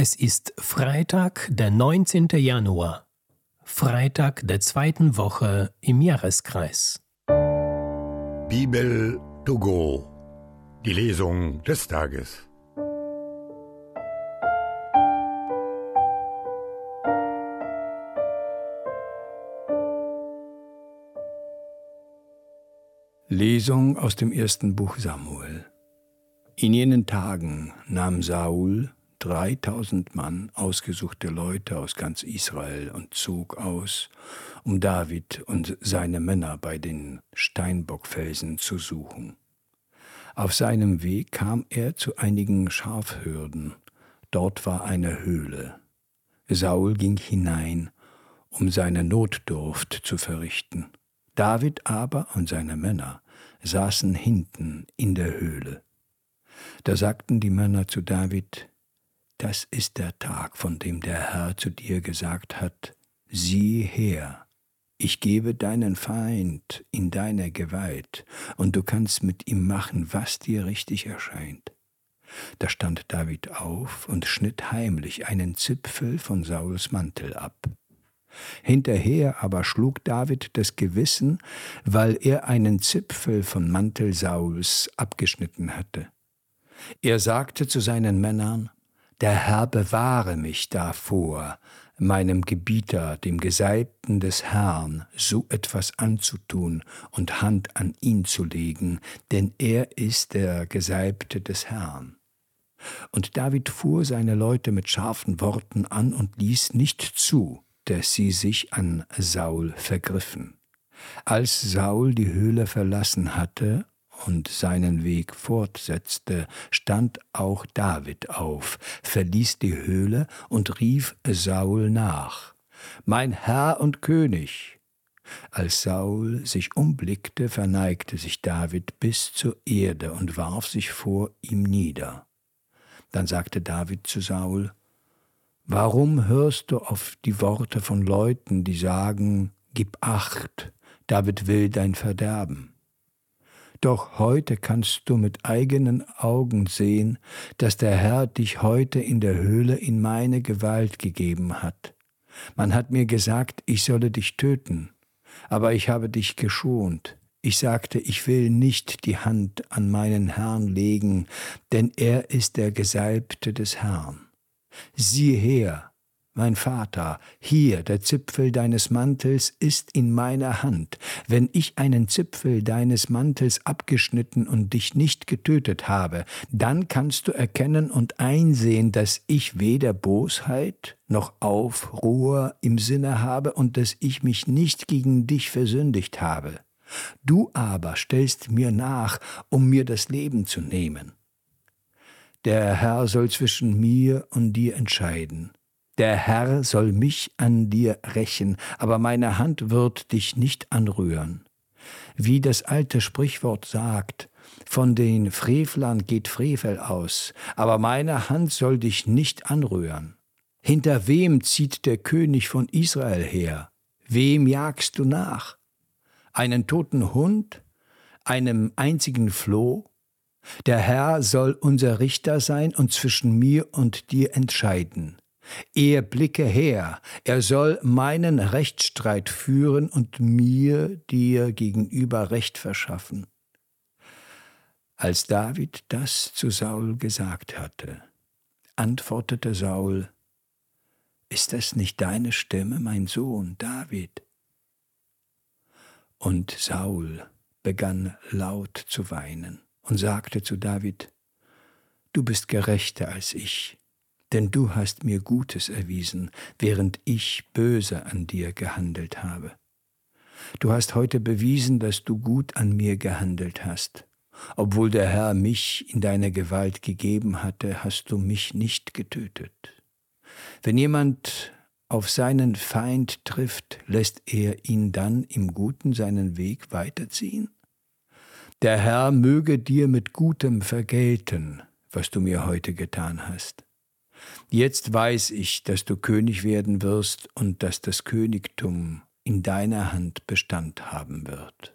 Es ist Freitag, der 19. Januar, Freitag der zweiten Woche im Jahreskreis. Bibel to go, die Lesung des Tages. Lesung aus dem ersten Buch Samuel. In jenen Tagen nahm Saul dreitausend Mann, ausgesuchte Leute aus ganz Israel, und zog aus, um David und seine Männer bei den Steinbockfelsen zu suchen. Auf seinem Weg kam er zu einigen Schafhürden. Dort war eine Höhle. Saul ging hinein, um seine Notdurft zu verrichten. David aber und seine Männer saßen hinten in der Höhle. Da sagten die Männer zu David, das ist der Tag, von dem der Herr zu dir gesagt hat, sieh her, ich gebe deinen Feind in deine Gewalt, und du kannst mit ihm machen, was dir richtig erscheint. Da stand David auf und schnitt heimlich einen Zipfel von Sauls Mantel ab. Hinterher aber schlug David das Gewissen, weil er einen Zipfel von Mantel Sauls abgeschnitten hatte. Er sagte zu seinen Männern, der Herr bewahre mich davor, meinem Gebieter, dem Gesalbten des Herrn, so etwas anzutun und Hand an ihn zu legen, denn er ist der Gesalbte des Herrn. Und David fuhr seine Leute mit scharfen Worten an und ließ nicht zu, dass sie sich an Saul vergriffen. Als Saul die Höhle verlassen hatte und seinen Weg fortsetzte, stand auch David auf, verließ die Höhle und rief Saul nach. Mein Herr und König. Als Saul sich umblickte, verneigte sich David bis zur Erde und warf sich vor ihm nieder. Dann sagte David zu Saul, Warum hörst du auf die Worte von Leuten, die sagen, Gib acht, David will dein Verderben? Doch heute kannst du mit eigenen Augen sehen, dass der Herr dich heute in der Höhle in meine Gewalt gegeben hat. Man hat mir gesagt, ich solle dich töten, aber ich habe dich geschont. Ich sagte, ich will nicht die Hand an meinen Herrn legen, denn er ist der Gesalbte des Herrn. Sieh her, mein Vater, hier der Zipfel deines Mantels ist in meiner Hand. Wenn ich einen Zipfel deines Mantels abgeschnitten und dich nicht getötet habe, dann kannst du erkennen und einsehen, dass ich weder Bosheit noch Aufruhr im Sinne habe und dass ich mich nicht gegen dich versündigt habe. Du aber stellst mir nach, um mir das Leben zu nehmen. Der Herr soll zwischen mir und dir entscheiden. Der Herr soll mich an dir rächen, aber meine Hand wird dich nicht anrühren. Wie das alte Sprichwort sagt, von den Frevlern geht Frevel aus, aber meine Hand soll dich nicht anrühren. Hinter wem zieht der König von Israel her? Wem jagst du nach? Einen toten Hund? Einem einzigen Floh? Der Herr soll unser Richter sein und zwischen mir und dir entscheiden. Er blicke her, er soll meinen Rechtsstreit führen und mir dir gegenüber Recht verschaffen. Als David das zu Saul gesagt hatte, antwortete Saul, Ist das nicht deine Stimme, mein Sohn David? Und Saul begann laut zu weinen und sagte zu David, Du bist gerechter als ich, denn du hast mir Gutes erwiesen, während ich böse an dir gehandelt habe. Du hast heute bewiesen, dass du gut an mir gehandelt hast. Obwohl der Herr mich in deine Gewalt gegeben hatte, hast du mich nicht getötet. Wenn jemand auf seinen Feind trifft, lässt er ihn dann im Guten seinen Weg weiterziehen? Der Herr möge dir mit Gutem vergelten, was du mir heute getan hast. Jetzt weiß ich, dass du König werden wirst und dass das Königtum in deiner Hand Bestand haben wird.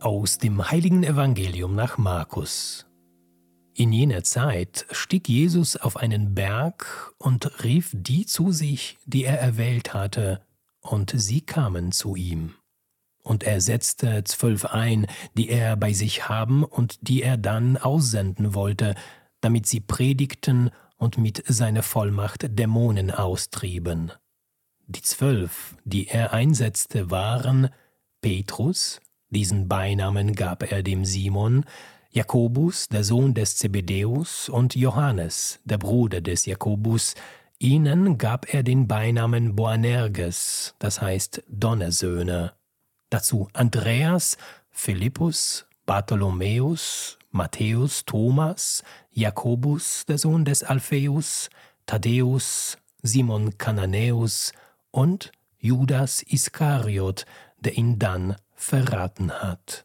Aus dem heiligen Evangelium nach Markus. In jener Zeit stieg Jesus auf einen Berg und rief die zu sich, die er erwählt hatte, und sie kamen zu ihm. Und er setzte zwölf ein, die er bei sich haben und die er dann aussenden wollte, damit sie predigten und mit seiner Vollmacht Dämonen austrieben. Die zwölf, die er einsetzte, waren Petrus, diesen Beinamen gab er dem Simon, Jakobus, der Sohn des Zebedäus, und Johannes, der Bruder des Jakobus, ihnen gab er den Beinamen Boanerges, das heißt Donnersöhne. Dazu Andreas, Philippus, Bartholomäus, Matthäus, Thomas, Jakobus, der Sohn des Alpheus, Thaddäus, Simon Kananäus und Judas Iskariot, der ihn dann verraten hat.